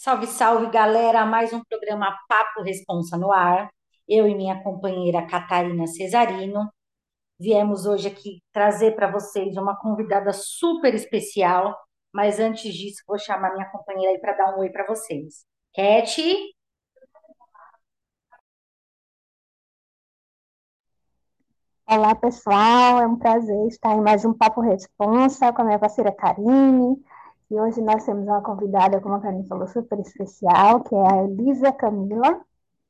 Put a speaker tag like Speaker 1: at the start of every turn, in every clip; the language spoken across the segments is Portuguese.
Speaker 1: Salve, salve, galera! Mais um programa Papo Responsa no ar. Eu e minha companheira Catarina Cesarino viemos hoje aqui trazer para vocês uma convidada super especial. Mas antes disso, vou chamar minha companheira aí para dar um oi para vocês. Cat,
Speaker 2: Olá, pessoal. É um prazer estar em mais um Papo Responsa com a minha parceira Karine. E hoje nós temos uma convidada, como a Karine falou, super especial, que é a Elisa Camila.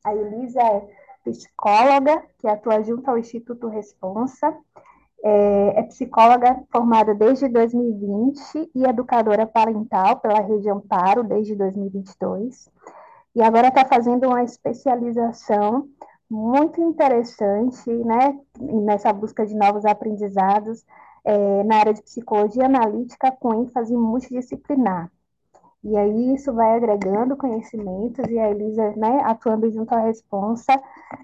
Speaker 2: A Elisa é psicóloga, que atua junto ao Instituto Responsa. É, é psicóloga formada desde 2020 e educadora parental pela Rede Amparo desde 2022. E agora está fazendo uma especialização muito interessante, né, nessa busca de novos aprendizados é, na área de psicologia analítica com ênfase multidisciplinar. E aí isso vai agregando conhecimentos e a Elisa, né, atuando junto à Responsa,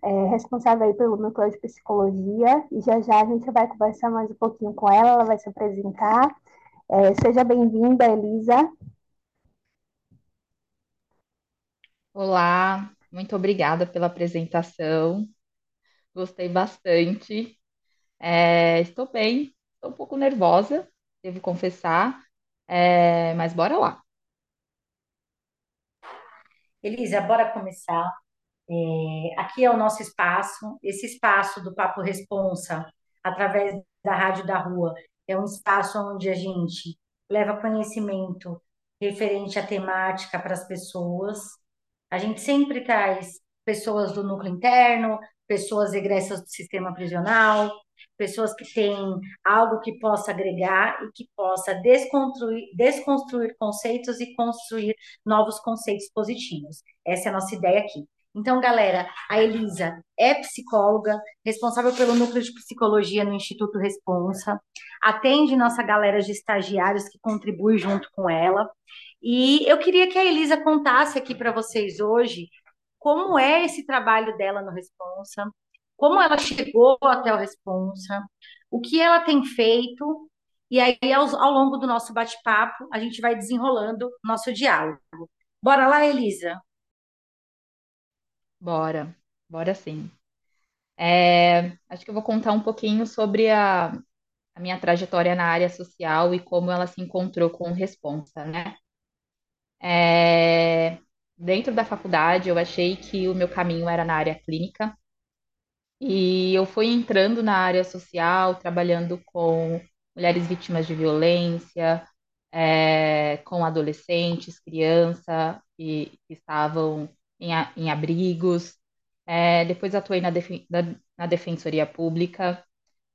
Speaker 2: é, responsável aí pelo núcleo de psicologia, e já já a gente vai conversar mais um pouquinho com ela, ela vai se apresentar. É, seja bem-vinda, Elisa.
Speaker 3: Olá, muito obrigada pela apresentação. Gostei bastante. É, estou bem, estou um pouco nervosa, devo confessar, é, mas bora lá.
Speaker 1: Elisa, bora começar. É, aqui é o nosso espaço, esse espaço do Papo Responsa, através da Rádio da Rua, é um espaço onde a gente leva conhecimento referente à temática para as pessoas. A gente sempre traz pessoas do núcleo interno, pessoas egressas do sistema prisional, pessoas que têm algo que possa agregar e que possa desconstruir, desconstruir conceitos e construir novos conceitos positivos. Essa é a nossa ideia aqui. Então, galera, a Elisa é psicóloga, responsável pelo núcleo de psicologia no Instituto Responsa, atende nossa galera de estagiários que contribui junto com ela. E eu queria que a Elisa contasse aqui para vocês hoje como é esse trabalho dela no Responsa, como ela chegou até o Responsa, o que ela tem feito, e aí ao, ao longo do nosso bate-papo a gente vai desenrolando nosso diálogo. Bora lá, Elisa?
Speaker 3: Bora, bora sim. É, acho que eu vou contar um pouquinho sobre a, a minha trajetória na área social e como ela se encontrou com o Responsa, né? É, dentro da faculdade, eu achei que o meu caminho era na área clínica, e eu fui entrando na área social, trabalhando com mulheres vítimas de violência, é, com adolescentes, crianças que, que estavam em, em abrigos. É, depois atuei na, defen- na, na Defensoria Pública.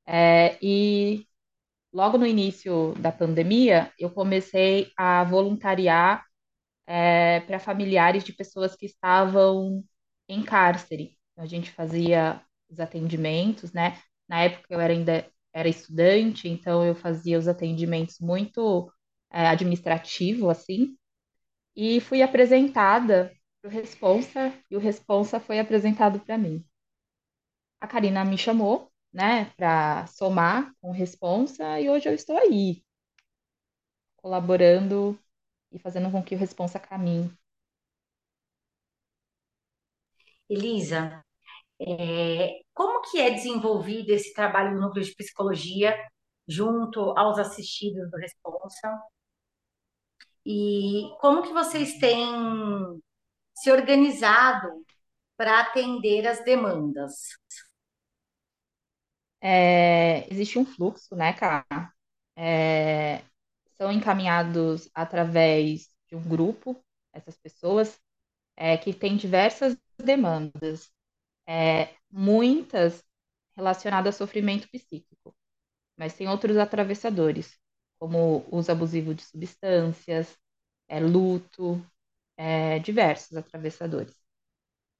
Speaker 3: é, e logo no início da pandemia, eu comecei a voluntariar para familiares de pessoas que estavam em cárcere. A gente fazia os atendimentos, né? Na época eu era ainda era estudante, então eu fazia os atendimentos muito é, administrativo, assim, e fui apresentada para o Responsa, e o Responsa foi apresentado para mim. A Karina me chamou, né, para somar com o Responsa, e hoje eu estou aí, colaborando e fazendo com que o Responsa caminhe.
Speaker 1: Elisa, é, como que é desenvolvido esse trabalho no núcleo de psicologia junto aos assistidos do Responsa? E como que vocês têm se organizado para atender as demandas?
Speaker 3: É, existe um fluxo, né, cara? É, são encaminhados através de um grupo, essas pessoas, é, que têm diversas demandas, é, muitas relacionadas a sofrimento psíquico, mas tem outros atravessadores, como uso abusivo de substâncias, é, luto, é, diversos atravessadores.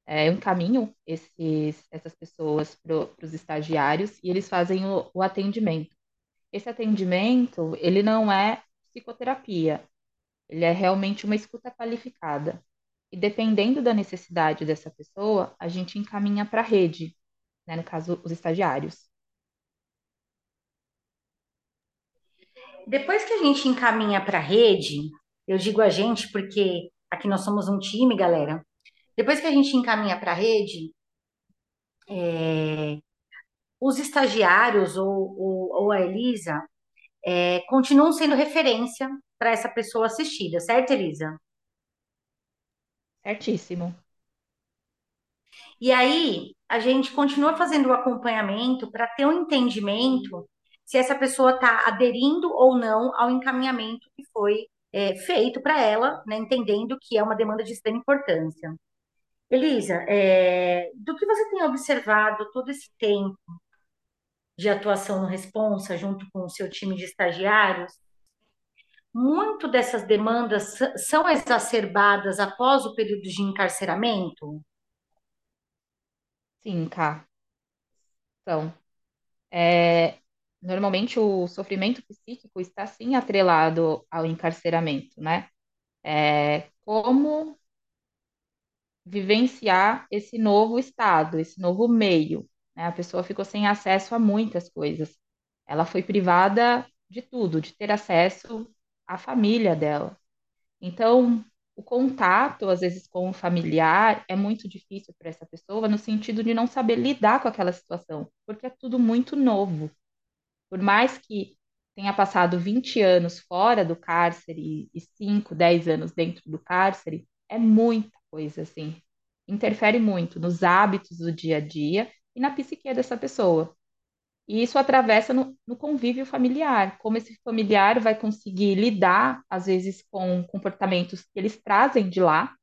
Speaker 3: É, eu encaminho esses, essas pessoas para os estagiários e eles fazem o, o atendimento. Esse atendimento, ele não é psicoterapia, ele é realmente uma escuta qualificada. E dependendo da necessidade dessa pessoa, a gente encaminha para a rede, né? No caso, os estagiários.
Speaker 1: Depois que a gente encaminha para a rede, eu digo a gente porque aqui nós somos um time, galera. Depois que a gente encaminha para a rede, os estagiários ou, ou, ou a Elisa é, continuam sendo referência para essa pessoa assistida, certo, Elisa?
Speaker 3: Certíssimo.
Speaker 1: E aí, a gente continua fazendo o acompanhamento para ter um entendimento se essa pessoa está aderindo ou não ao encaminhamento que foi é, feito para ela, né, entendendo que é uma demanda de extrema importância. Elisa, é, do que você tem observado todo esse tempo de atuação no Responsa, junto com o seu time de estagiários, muito dessas demandas são exacerbadas após o período de encarceramento?
Speaker 3: Sim, cá. Então, é, normalmente o sofrimento psíquico está sim atrelado ao encarceramento, né? É, como vivenciar esse novo estado, esse novo meio, né? A pessoa ficou sem acesso a muitas coisas. Ela foi privada de tudo, de ter acesso à família dela. Então, o contato, às vezes, com o familiar é muito difícil para essa pessoa, no sentido de não saber lidar com aquela situação, porque é tudo muito novo. Por mais que tenha passado 20 anos fora do cárcere e 5, 10 anos dentro do cárcere, é muita coisa, assim. Interfere muito nos hábitos do dia a dia e na psique dessa pessoa. E isso atravessa no, no, convívio familiar, como esse familiar vai conseguir lidar, às vezes, com comportamentos que eles trazem de lá,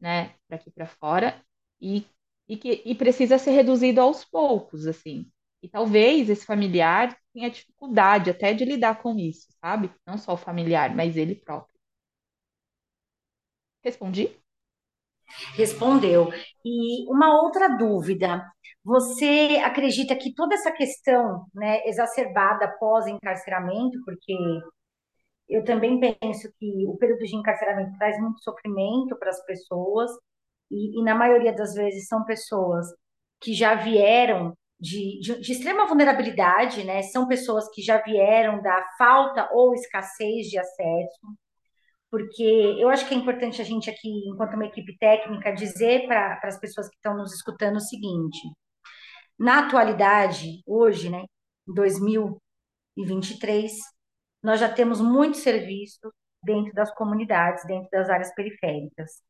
Speaker 3: né, para aqui para fora, e, e que e precisa ser reduzido aos poucos, assim. E talvez esse familiar tenha dificuldade até de lidar com isso, sabe? Não só o familiar, mas ele próprio. Respondi?
Speaker 1: Respondeu. E uma outra dúvida. Você acredita que toda essa questão, né, exacerbada após encarceramento, porque eu também penso que o período de encarceramento traz muito sofrimento para as pessoas, e, e, na maioria das vezes são pessoas que já vieram de, de, de, extrema vulnerabilidade, né? São pessoas que já vieram da falta ou escassez de acesso, porque eu acho que é importante a gente aqui, enquanto uma equipe técnica, dizer para as pessoas que estão nos escutando o seguinte: na atualidade, hoje, né, em 2023, nós já temos muitos serviços dentro das comunidades, dentro das áreas periféricas.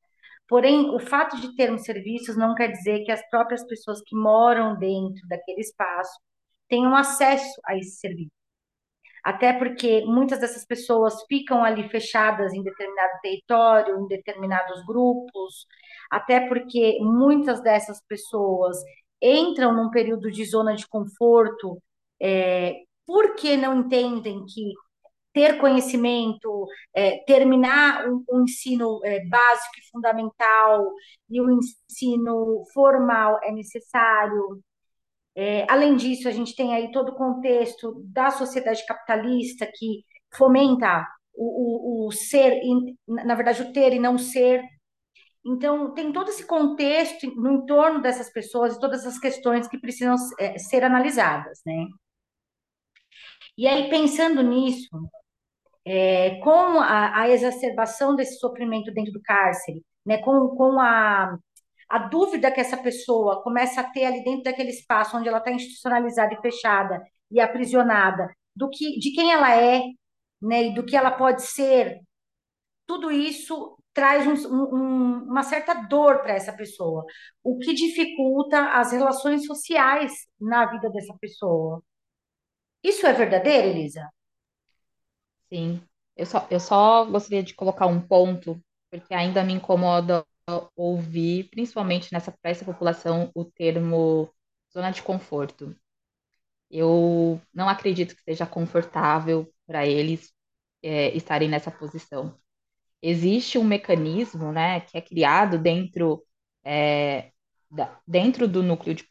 Speaker 1: Porém, o fato de termos serviços não quer dizer que as próprias pessoas que moram dentro daquele espaço tenham acesso a esse serviço. Até porque muitas dessas pessoas ficam ali fechadas em determinado território, em determinados grupos, até porque muitas dessas pessoas entram num período de zona de conforto, é, porque não entendem que ter conhecimento, é, terminar o, ensino é, básico e fundamental e o ensino formal é necessário. É, além disso, a gente tem aí todo o contexto da sociedade capitalista que fomenta o, o, o ser, na verdade, o ter e não ser. Então, tem todo esse contexto no entorno dessas pessoas e todas as questões que precisam é, ser analisadas, né? E aí, pensando nisso, é, com a, a, exacerbação desse sofrimento dentro do cárcere, né, com, com a, a dúvida que essa pessoa começa a ter ali dentro daquele espaço onde ela está institucionalizada e fechada e aprisionada, do que, de quem ela é, né, e do que ela pode ser, tudo isso traz um, um, uma certa dor para essa pessoa, o que dificulta as relações sociais na vida dessa pessoa. Isso é verdadeiro, Elisa?
Speaker 3: Sim, eu só, eu só gostaria de colocar um ponto, porque ainda me incomoda ouvir, principalmente nessa para essa população, o termo zona de conforto. Eu não acredito que seja confortável para eles é, estarem nessa posição. Existe um mecanismo, né, que é criado dentro é, da, dentro do núcleo de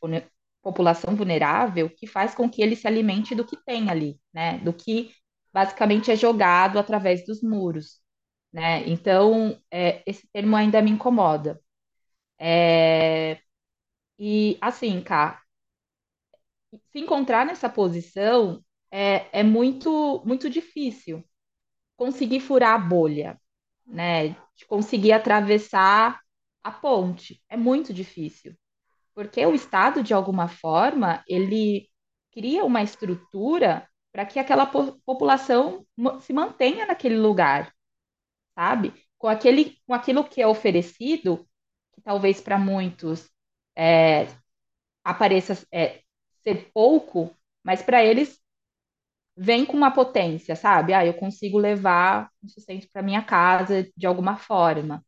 Speaker 3: população vulnerável que faz com que ele se alimente do que tem ali, né, do que basicamente é jogado através dos muros, né? Então, é, esse termo ainda me incomoda. É, e assim, cá, se encontrar nessa posição é, é muito, muito difícil conseguir furar a bolha. né, de conseguir atravessar a ponte. É muito difícil, porque o Estado, de alguma forma, ele cria uma estrutura para que aquela po- população se mantenha naquele lugar, sabe? Com aquele, com aquilo que é oferecido, que talvez para muitos é, apareça é, ser pouco, mas para eles vem com uma potência, sabe? Ah, eu consigo levar um sustento para minha casa de alguma forma.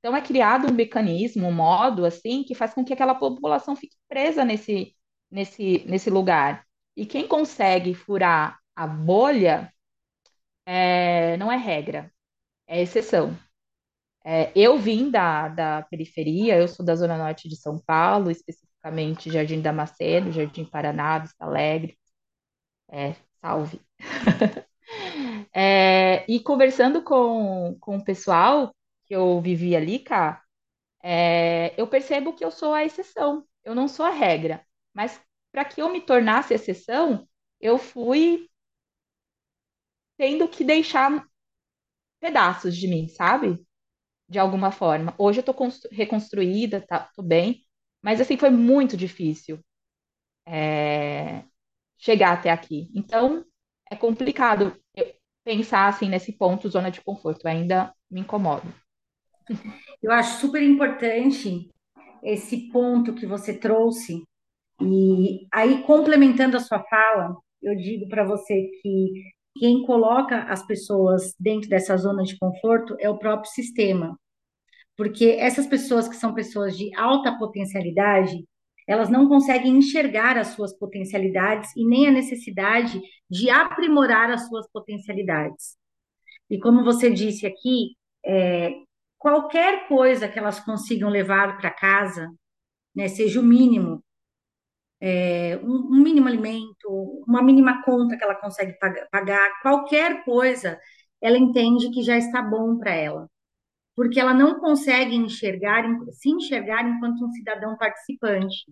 Speaker 3: Então é criado um mecanismo, um modo assim, que faz com que aquela população fique presa nesse, nesse, nesse lugar. E quem consegue furar a bolha é, não é regra, é exceção. É, eu vim da, da periferia, eu sou da Zona Norte de São Paulo, especificamente Jardim Damasceno, Jardim Paraná, Vista Alegre, é, salve. É, e conversando com, com o pessoal que eu vivi ali, cá, é, eu percebo que eu sou a exceção, eu não sou a regra. Mas para que eu me tornasse exceção, eu fui tendo que deixar pedaços de mim, sabe? De alguma forma. Hoje eu tô constru- reconstruída, tá, tô bem, mas assim foi muito difícil é, chegar até aqui. Então é complicado pensar assim nesse ponto zona de conforto, ainda me incomoda.
Speaker 1: Eu acho super importante esse ponto que você trouxe, e aí, complementando a sua fala, eu digo para você que quem coloca as pessoas dentro dessa zona de conforto é o próprio sistema. Porque essas pessoas que são pessoas de alta potencialidade, elas não conseguem enxergar as suas potencialidades e nem a necessidade de aprimorar as suas potencialidades. E como você disse aqui, é, qualquer coisa que elas consigam levar para casa, né, seja o mínimo, é, um, um mínimo alimento, uma mínima conta que ela consegue pag- pagar, qualquer coisa, ela entende que já está bom para ela porque ela não consegue enxergar, se enxergar enquanto um cidadão participante.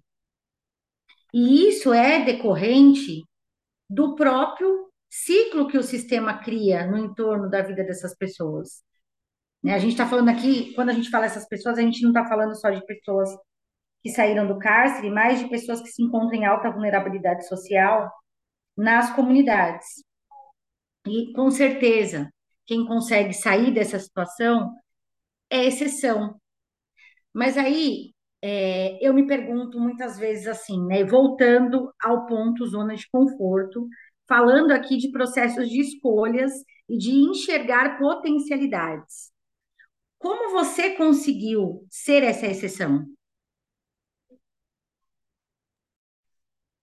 Speaker 1: E isso é decorrente do próprio ciclo que o sistema cria no entorno da vida dessas pessoas. Né? A gente está falando aqui, quando a gente fala essas pessoas, a gente não está falando só de pessoas que saíram do cárcere, mas de pessoas que se encontram em alta vulnerabilidade social nas comunidades. E com certeza, quem consegue sair dessa situação é exceção, Mas aí é, eu me pergunto muitas vezes assim, né? Voltando ao ponto zona de conforto, falando aqui de processos de escolhas e de enxergar potencialidades. Como você conseguiu ser essa exceção?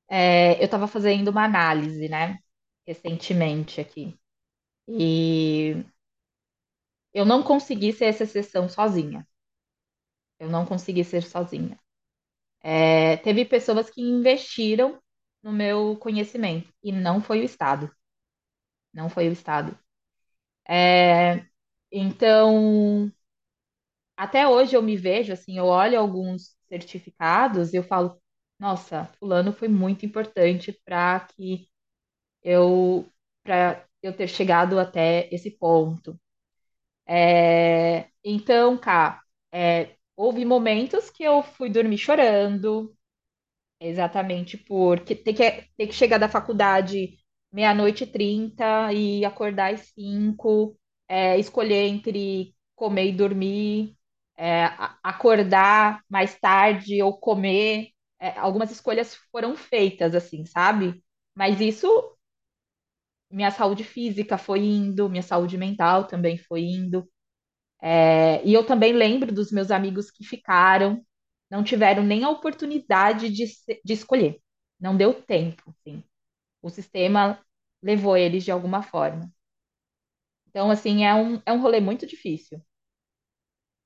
Speaker 3: É, eu estava fazendo uma análise, né, recentemente aqui, e eu não consegui ser essa exceção sozinha. Eu não consegui ser sozinha. É, teve pessoas que investiram no meu conhecimento e não foi o Estado. Não foi o Estado. É, então, até hoje eu me vejo assim, eu olho alguns certificados e eu falo, nossa, fulano foi muito importante para que eu para eu ter chegado até esse ponto. É, então, cá, é, houve momentos que eu fui dormir chorando, exatamente porque ter que, ter que chegar da faculdade meia-noite e trinta e acordar às cinco, é, escolher entre comer e dormir, é, acordar mais tarde ou comer. É, algumas escolhas foram feitas, assim, sabe? Mas isso minha saúde física foi indo, minha saúde mental também foi indo. É, e eu também lembro dos meus amigos que ficaram, não tiveram nem a oportunidade de, de escolher. Não deu tempo, assim. O sistema levou eles de alguma forma. Então, assim, é um, é um rolê muito difícil.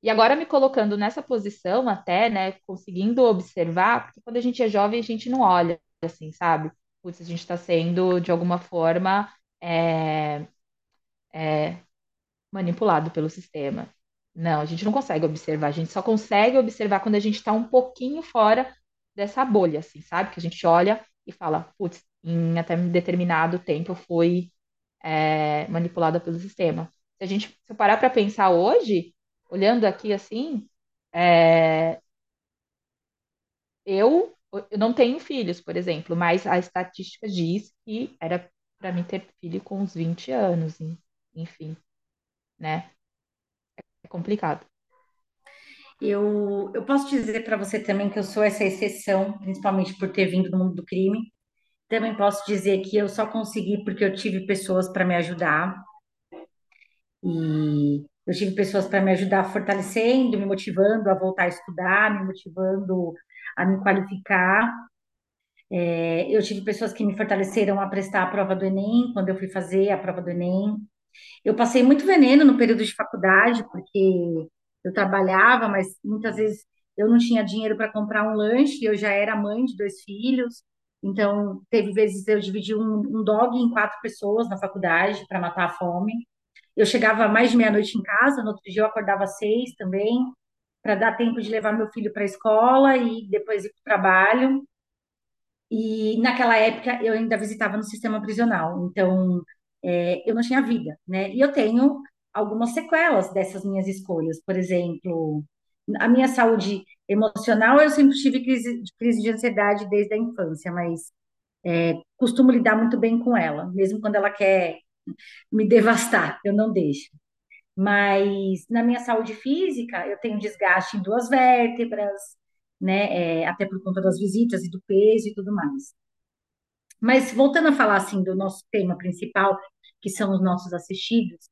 Speaker 3: E agora me colocando nessa posição até, né, conseguindo observar, porque quando a gente é jovem, a gente não olha, assim, sabe? Putz, a gente está sendo, de alguma forma, é, manipulado pelo sistema. Não, a gente não consegue observar, a gente só consegue observar quando a gente está um pouquinho fora dessa bolha, assim, sabe? Que a gente olha e fala, putz, em até determinado tempo eu fui é, manipulada pelo sistema. Se a gente se eu parar para pensar hoje, olhando aqui assim, é, eu, eu não tenho filhos, por exemplo, mas a estatística diz que era para mim ter filho com uns 20 anos, enfim, né? É complicado.
Speaker 1: Eu, eu posso dizer para você também que eu sou essa exceção, principalmente por ter vindo do mundo do crime. Também posso dizer que eu só consegui porque eu tive pessoas para me ajudar. E eu tive pessoas para me ajudar fortalecendo, me motivando a voltar a estudar, me motivando a me qualificar. É, eu tive pessoas que me fortaleceram a prestar a prova do Enem, quando eu fui fazer a prova do Enem. Eu passei muito veneno no período de faculdade, porque eu trabalhava, mas muitas vezes eu não tinha dinheiro para comprar um lanche, eu já era mãe de dois filhos, então teve vezes eu dividi um, um dog em quatro pessoas na faculdade para matar a fome. Eu chegava mais de meia-noite em casa, no outro dia eu acordava às seis também, para dar tempo de levar meu filho para a escola e depois ir para o trabalho. E naquela época eu ainda visitava no sistema prisional, então é, eu não tinha vida, né? E eu tenho algumas sequelas dessas minhas escolhas. Por exemplo, a minha saúde emocional, eu sempre tive crise, crise de ansiedade desde a infância, mas é, costumo lidar muito bem com ela, mesmo quando ela quer me devastar, eu não deixo. Mas na minha saúde física, eu tenho desgaste em duas vértebras, né? É, até por conta das visitas e do peso e tudo mais. Mas voltando a falar assim do nosso tema principal, que são os nossos assistidos,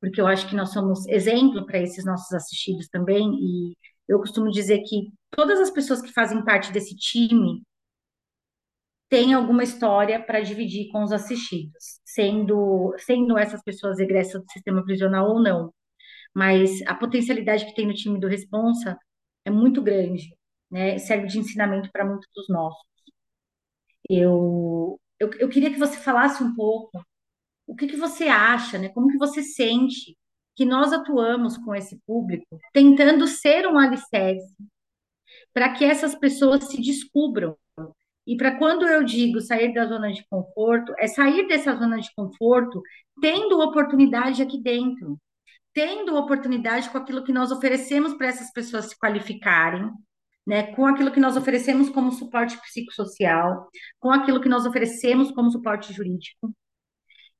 Speaker 1: porque eu acho que nós somos exemplo para esses nossos assistidos também, e eu costumo dizer que todas as pessoas que fazem parte desse time têm alguma história para dividir com os assistidos, sendo, sendo essas pessoas egressas do sistema prisional ou não. Mas a potencialidade que tem no time do Responsa é muito grande, né? Serve de ensinamento para muitos dos nossos. Eu, eu, eu queria que você falasse um pouco o que que você acha, né? Como que você sente que nós atuamos com esse público, tentando ser um alicerce para que essas pessoas se descubram. E para quando eu digo sair da zona de conforto, é sair dessa zona de conforto tendo oportunidade aqui dentro, tendo oportunidade com aquilo que nós oferecemos para essas pessoas se qualificarem, né, com aquilo que nós oferecemos como suporte psicossocial, com aquilo que nós oferecemos como suporte jurídico.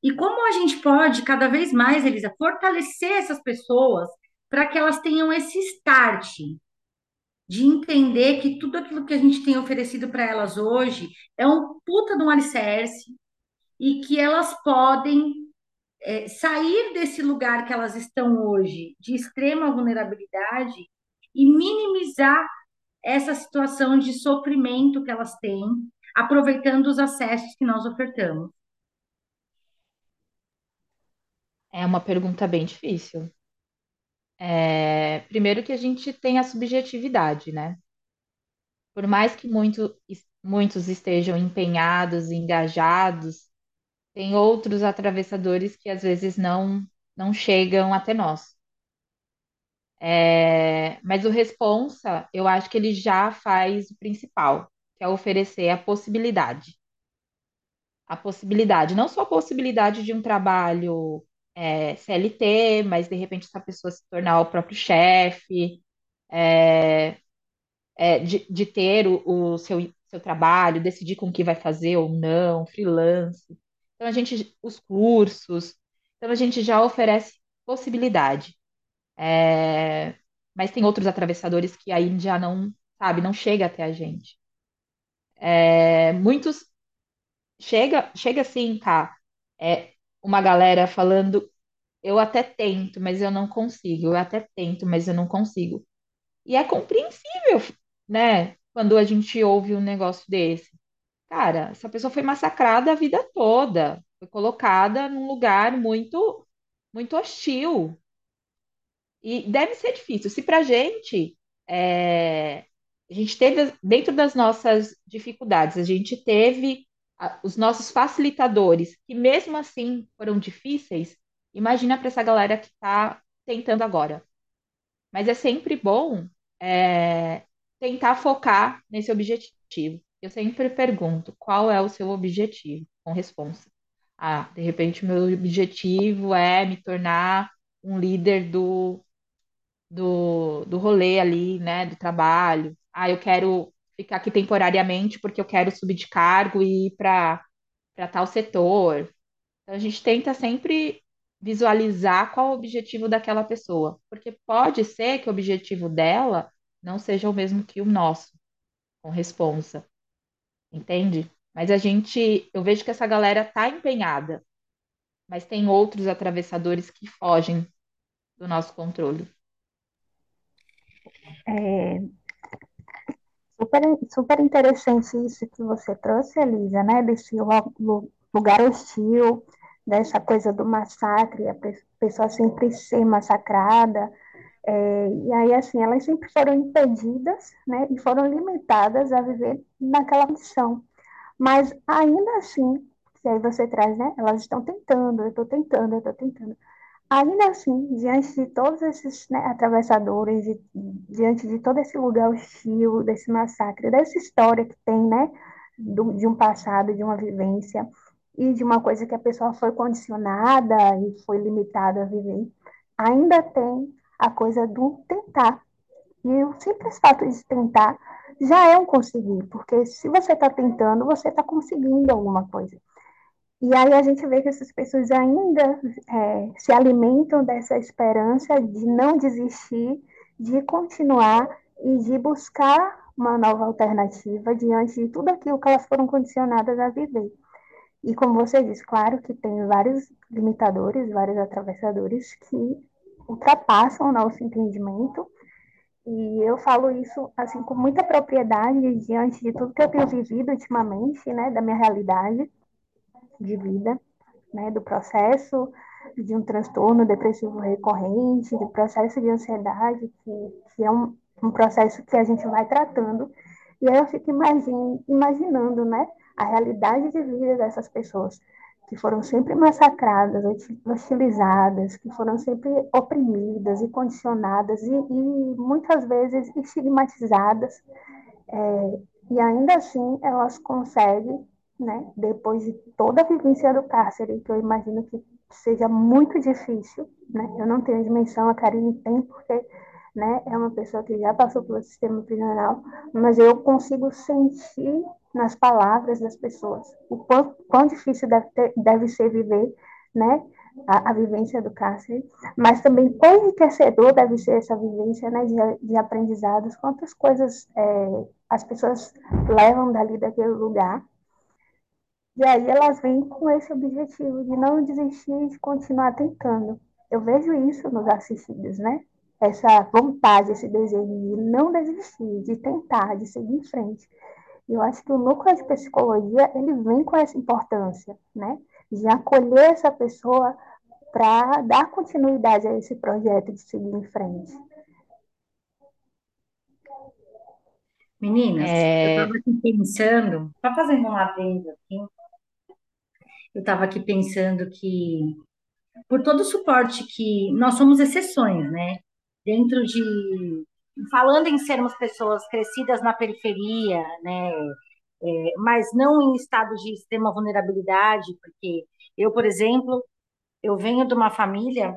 Speaker 1: E como a gente pode, cada vez mais, Elisa, fortalecer essas pessoas para que elas tenham esse start de entender que tudo aquilo que a gente tem oferecido para elas hoje é um puta de um alicerce e que elas podem é, sair desse lugar que elas estão hoje, de extrema vulnerabilidade, e minimizar essa situação de sofrimento que elas têm, aproveitando os acessos que nós ofertamos.
Speaker 3: É uma pergunta bem difícil. É, primeiro que a gente tem a subjetividade, né? Por mais que muito, muitos estejam empenhados, engajados, tem outros atravessadores que às vezes não, não chegam até nós. É, mas o responsa, eu acho que ele já faz o principal, que é oferecer a possibilidade. A possibilidade, não só a possibilidade de um trabalho é, CLT, mas de repente essa pessoa se tornar o próprio chefe, é, é, de, de, ter o, o, seu, seu trabalho, decidir com o que vai fazer ou não, freelance. Então a gente, os cursos, então a gente já oferece possibilidade. É, mas tem outros atravessadores que aí já não, sabe, não chega até a gente. É, muitos chega, chega assim, tá? É, uma galera falando, eu até tento, mas eu não consigo, eu até tento, mas eu não consigo. E é compreensível, né? Quando a gente ouve um negócio desse. Cara, essa pessoa foi massacrada a vida toda, foi colocada num lugar muito, muito hostil. E deve ser difícil. Se pra gente, é, a gente teve, dentro das nossas dificuldades, a gente teve os nossos facilitadores, que mesmo assim foram difíceis, imagina para essa galera que está tentando agora. Mas é sempre bom é, tentar focar nesse objetivo. Eu sempre pergunto, qual é o seu objetivo com responsa? Ah, de repente meu objetivo é me tornar um líder do, do, do rolê ali, né, do trabalho. Ah, eu quero ficar aqui temporariamente porque eu quero subir de cargo e ir para tal setor. Então, a gente tenta sempre visualizar qual o objetivo daquela pessoa, porque pode ser que o objetivo dela não seja o mesmo que o nosso, com responsa, entende? Mas a gente, eu vejo que essa galera tá empenhada, mas tem outros atravessadores que fogem do nosso controle.
Speaker 2: É super, super interessante isso que você trouxe, Elisa, né? Desse lugar hostil, dessa coisa do massacre, a pessoa sempre ser massacrada. É, e aí, assim, elas sempre foram impedidas, né? E foram limitadas a viver naquela condição. Mas ainda assim, se aí você traz, né? Elas estão tentando, eu estou tentando, eu estou tentando. Ainda assim, diante de todos esses né, atravessadores, diante de todo esse lugar hostil, desse massacre, dessa história que tem, né, do, de um passado, de uma vivência, e de uma coisa que a pessoa foi condicionada e foi limitada a viver, ainda tem a coisa do tentar. E o simples fato de tentar já é um conseguir, porque se você está tentando, você está conseguindo alguma coisa. E aí a gente vê que essas pessoas ainda é, se alimentam dessa esperança de não desistir, de continuar e de buscar uma nova alternativa diante de tudo aquilo que elas foram condicionadas a viver. E como você disse, claro que tem vários limitadores, vários atravessadores que ultrapassam o nosso entendimento. E eu falo isso assim com muita propriedade diante de tudo que eu tenho vivido ultimamente, né, da minha realidade de vida, né, do processo de um transtorno depressivo recorrente, do processo de ansiedade, que, que é um, um processo que a gente vai tratando. E aí eu fico imagine, imaginando, né, a realidade de vida dessas pessoas que foram sempre massacradas, hostilizadas, que foram sempre oprimidas e condicionadas e, e muitas vezes estigmatizadas, é, e ainda assim elas conseguem né? Depois de toda a vivência do cárcere, que eu imagino que seja muito difícil, né? Eu não tenho a dimensão, a Karine tem, porque né, é uma pessoa que já passou pelo sistema prisional, mas eu consigo sentir nas palavras das pessoas o quão, quão difícil deve, ter, deve ser viver, né? A, a, vivência do cárcere, mas também quão enriquecedor deve ser essa vivência né, de, de aprendizados, quantas coisas é, as pessoas levam dali daquele lugar, e aí elas vêm com esse objetivo de não desistir, de continuar tentando. Eu vejo isso nos assistidos, né? Essa vontade, esse desejo de não desistir, de tentar, de seguir em frente. Eu acho que o núcleo de psicologia, ele vem com essa importância, né? De acolher essa pessoa para dar continuidade a esse projeto de seguir em frente.
Speaker 1: Meninas, é... eu estava aqui pensando, está fazendo um adendo aqui, eu estava aqui pensando que, por todo o suporte que nós somos exceções, né? Dentro de. Falando em sermos pessoas crescidas na periferia, né? É, mas não em estado de extrema vulnerabilidade, porque eu, por exemplo, eu venho de uma família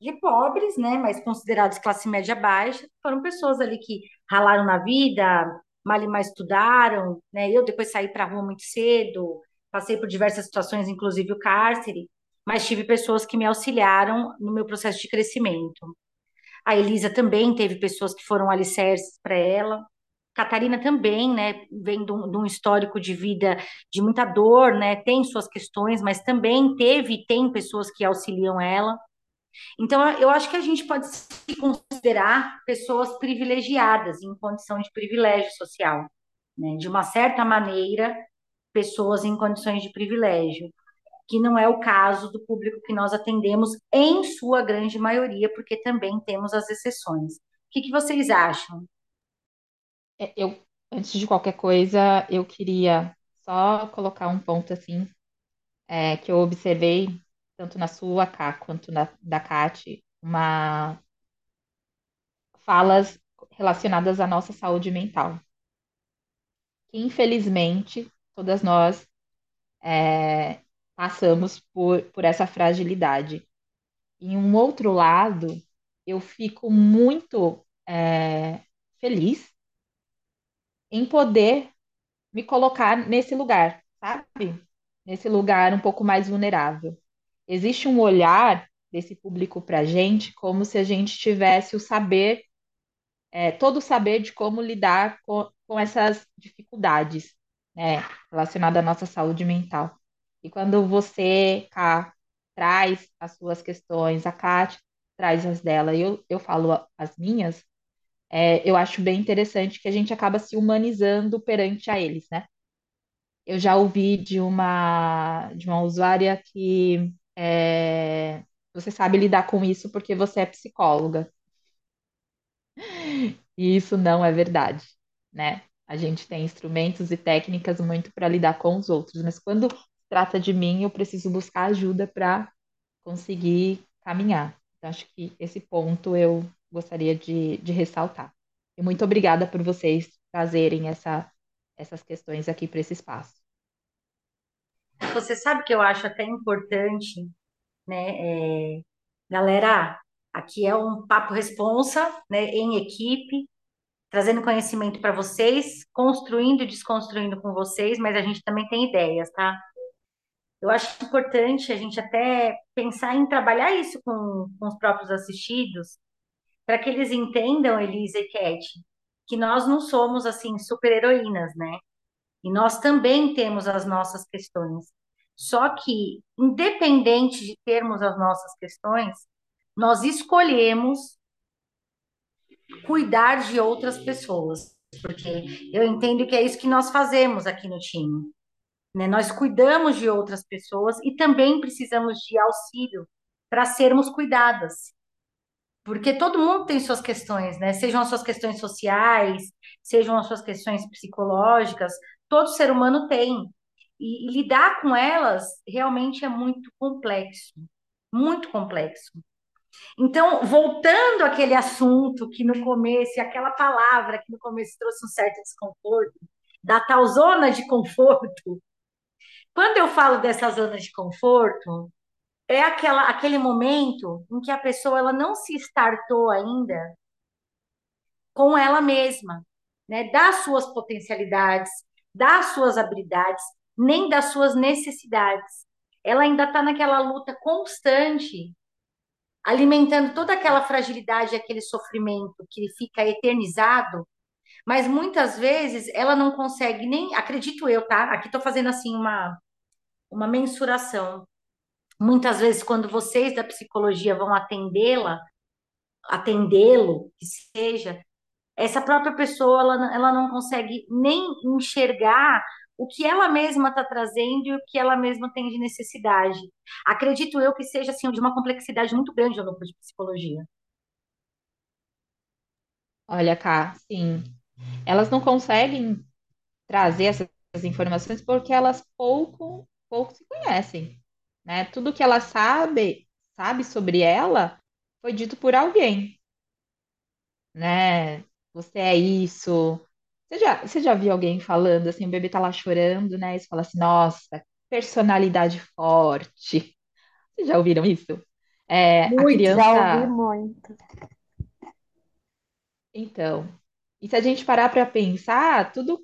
Speaker 1: de pobres, né, mas considerados classe média baixa, foram pessoas ali que ralaram na vida, mal e mais estudaram, né? Eu depois saí para a rua muito cedo, passei por diversas situações, inclusive o cárcere, mas tive pessoas que me auxiliaram no meu processo de crescimento. A Elisa também teve pessoas que foram alicerces para ela. Catarina também, né, vem de um, de um, histórico de vida de muita dor, né, tem suas questões, mas também teve e tem pessoas que auxiliam ela. Então, eu acho que a gente pode se considerar pessoas privilegiadas, em condição de privilégio social. Né? De uma certa maneira, pessoas em condições de privilégio, que não é o caso do público que nós atendemos, em sua grande maioria, porque também temos as exceções. O que, que vocês acham?
Speaker 3: É, eu, antes de qualquer coisa, eu queria só colocar um ponto assim, é, que eu observei, tanto na sua, Cá, quanto na da Cate, uma falas relacionadas à nossa saúde mental. Que, infelizmente, todas nós é, passamos por, por essa fragilidade. em um outro lado, eu fico muito é, feliz em poder me colocar nesse lugar, sabe? Nesse lugar um pouco mais vulnerável. Existe um olhar desse público para a gente como se a gente tivesse o saber, é, todo o saber de como lidar com, com essas dificuldades, né, relacionadas à nossa saúde mental. E quando você, Ká, traz as suas questões, a Kátia traz as dela, eu, eu falo as minhas, é, eu acho bem interessante que a gente acaba se humanizando perante a eles, né? Eu já ouvi de uma, de uma usuária que é, você sabe lidar com isso porque você é psicóloga. E isso não é verdade, né? A gente tem instrumentos e técnicas muito para lidar com os outros, mas quando trata de mim, eu preciso buscar ajuda para conseguir caminhar. Então, acho que esse ponto eu gostaria de, de ressaltar. E muito obrigada por vocês trazerem essa, essas questões aqui para esse espaço.
Speaker 1: Você sabe que eu acho até importante, né? é, galera, aqui é um papo responsa, né? Em equipe, trazendo conhecimento para vocês, construindo e desconstruindo com vocês, mas a gente também tem ideias, tá? Eu acho importante a gente até pensar em trabalhar isso com, com os próprios assistidos, para que eles entendam, Elisa e Cat, que nós não somos assim super-heroínas, né? E nós também temos as nossas questões. Só que, independente de termos as nossas questões, nós escolhemos cuidar de outras pessoas, porque eu entendo que é isso que nós fazemos aqui no time. Né? Nós cuidamos de outras pessoas e também precisamos de auxílio para sermos cuidadas. Porque todo mundo tem suas questões, né? Sejam as suas questões sociais, sejam as suas questões psicológicas, todo ser humano tem. E, e lidar com elas realmente é muito complexo, muito complexo. Então, voltando àquele assunto que no começo, aquela palavra que no começo trouxe um certo desconforto, da tal zona de conforto. Quando eu falo dessa zona de conforto, é aquela, aquele momento em que a pessoa ela não se startou ainda com ela mesma, né? Das suas potencialidades, das suas habilidades, nem das suas necessidades. Ela ainda está naquela luta constante, alimentando toda aquela fragilidade, aquele sofrimento que fica eternizado, mas muitas vezes ela não consegue nem, acredito eu, tá? Aqui estou fazendo assim uma, uma mensuração. Muitas vezes, quando vocês da psicologia vão atendê-la, atendê-lo, que seja, essa própria pessoa ela, ela não consegue nem enxergar o que ela mesma está trazendo e o que ela mesma tem de necessidade. Acredito eu que seja assim de uma complexidade muito grande no núcleo de psicologia.
Speaker 3: Olha, cá, sim, elas não conseguem trazer essas informações porque elas pouco, pouco se conhecem, né? Tudo que ela sabe, sabe sobre ela foi dito por alguém, né? Você é isso. Você já, você já viu alguém falando assim, o bebê tá lá chorando, né? E você fala assim, nossa, personalidade forte. Vocês já ouviram isso? É, a
Speaker 2: Muito, já ouvi
Speaker 3: criança,
Speaker 2: muito.
Speaker 3: então. E se a gente parar para pensar, tudo,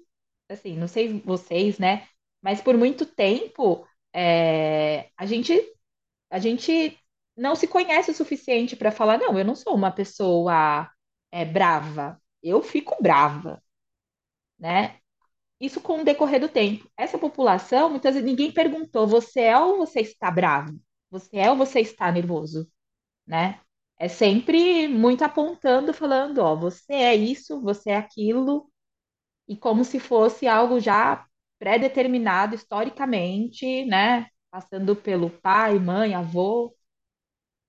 Speaker 3: assim, não sei vocês, né? Mas por muito tempo, é, a gente, a gente não se conhece o suficiente para falar, não, eu não sou uma pessoa, é, brava. Eu fico brava, né? Isso com o decorrer do tempo. Essa população, muitas vezes ninguém perguntou, você é ou você está bravo? Você é ou você está nervoso, né? É sempre muito apontando, falando, ó, você é isso, você é aquilo, e como se fosse algo já pré-determinado historicamente, né? Passando pelo pai, mãe, avô.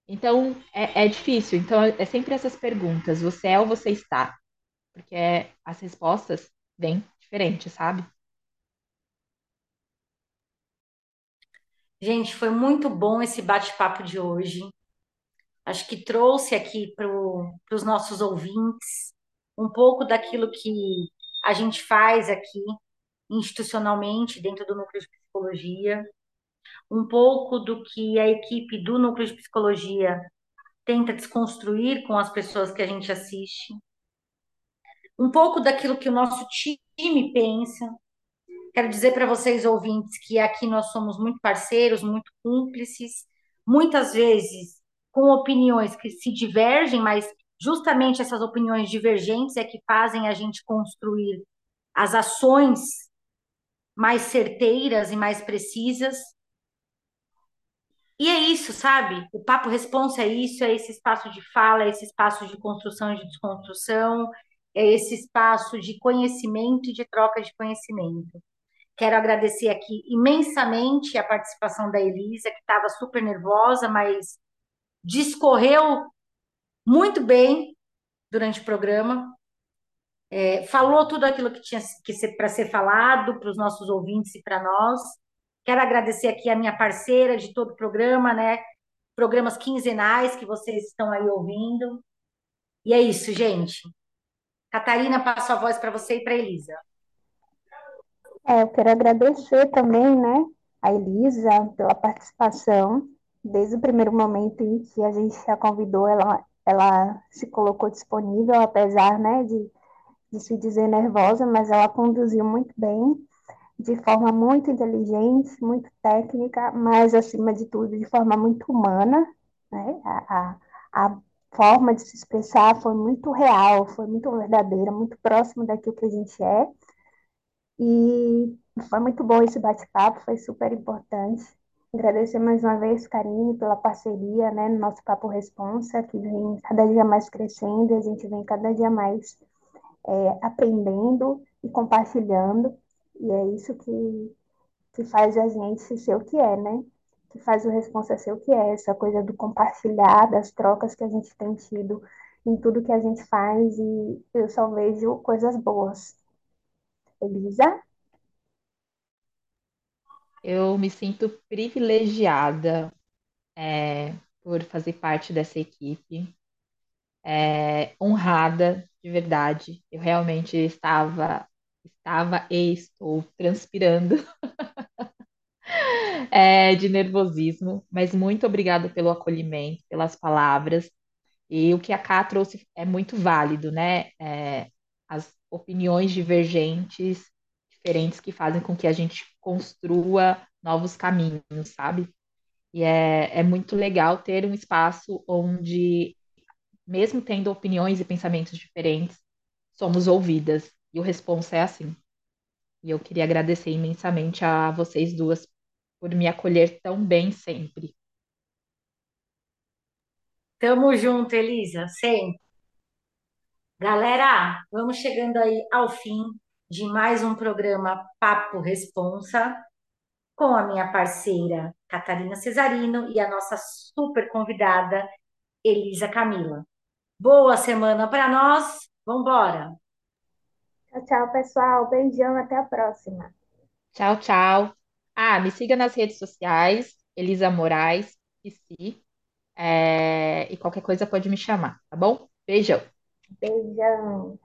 Speaker 3: Então, é, é difícil. Então, é sempre essas perguntas, você é ou você está? Porque as respostas vêm diferentes, sabe?
Speaker 1: Gente, foi muito bom esse bate-papo de hoje. Acho que trouxe aqui para os nossos ouvintes um pouco daquilo que a gente faz aqui institucionalmente dentro do núcleo de psicologia, um pouco do que a equipe do núcleo de psicologia tenta desconstruir com as pessoas que a gente assiste, um pouco daquilo que o nosso time pensa. Quero dizer para vocês, ouvintes, que aqui nós somos muito parceiros, muito cúmplices, muitas vezes com opiniões que se divergem, mas justamente essas opiniões divergentes é que fazem a gente construir as ações mais certeiras e mais precisas. E é isso, sabe? O Papo Responsa é isso, é esse espaço de fala, é esse espaço de construção e de desconstrução, é esse espaço de conhecimento e de troca de conhecimento. Quero agradecer aqui imensamente a participação da Elisa, que estava super nervosa, mas discorreu muito bem durante o programa. É, falou tudo aquilo que tinha que ser para ser falado para os nossos ouvintes e para nós. Quero agradecer aqui a minha parceira de todo o programa, né? Programas quinzenais que vocês estão aí ouvindo. E é isso, gente. Catarina, passo a voz para você e para Elisa.
Speaker 2: É, eu quero agradecer também, né, a Elisa pela participação. Desde o primeiro momento em que a gente a convidou, ela, ela se colocou disponível, apesar, né, de, de se dizer nervosa, mas ela conduziu muito bem, de forma muito inteligente, muito técnica, mas, acima de tudo, de forma muito humana, né? A, a, a forma de se expressar foi muito real, foi muito verdadeira, muito próximo daquilo que a gente é. E foi muito bom esse bate-papo, foi super importante. Agradecer mais uma vez, Karine, pela parceria, né, no nosso Papo Responsa, que vem cada dia mais crescendo, a gente vem cada dia mais é, aprendendo e compartilhando, e é isso que, que faz a gente ser o que é, né? Que faz o Responsa ser o que é, essa coisa do compartilhar, das trocas que a gente tem tido em tudo que a gente faz, e eu só vejo coisas boas. Elisa?
Speaker 3: Eu me sinto privilegiada, é, por fazer parte dessa equipe, é, honrada de verdade. Eu realmente estava, estava e estou transpirando é, de nervosismo, mas muito obrigada pelo acolhimento, pelas palavras. E o que a Ká trouxe é muito válido, né? É, as opiniões divergentes, diferentes, que fazem com que a gente construa novos caminhos, sabe? E é, é muito legal ter um espaço onde, mesmo tendo opiniões e pensamentos diferentes, somos ouvidas. E o Responsa é assim. E eu queria agradecer imensamente a vocês duas por me acolher tão bem sempre.
Speaker 1: Tamo junto, Elisa, sempre. Galera, vamos chegando aí ao fim de mais um programa Papo Responsa com a minha parceira Catarina Cesarino e a nossa super convidada Elisa Camila. Boa semana para nós. Vamos embora.
Speaker 2: Tchau, tchau, pessoal. Beijão, até a próxima.
Speaker 3: Tchau, tchau. Ah, me siga nas redes sociais, Elisa Moraes, PC, é, e qualquer coisa pode me chamar, tá bom? Beijão.
Speaker 2: Beijão.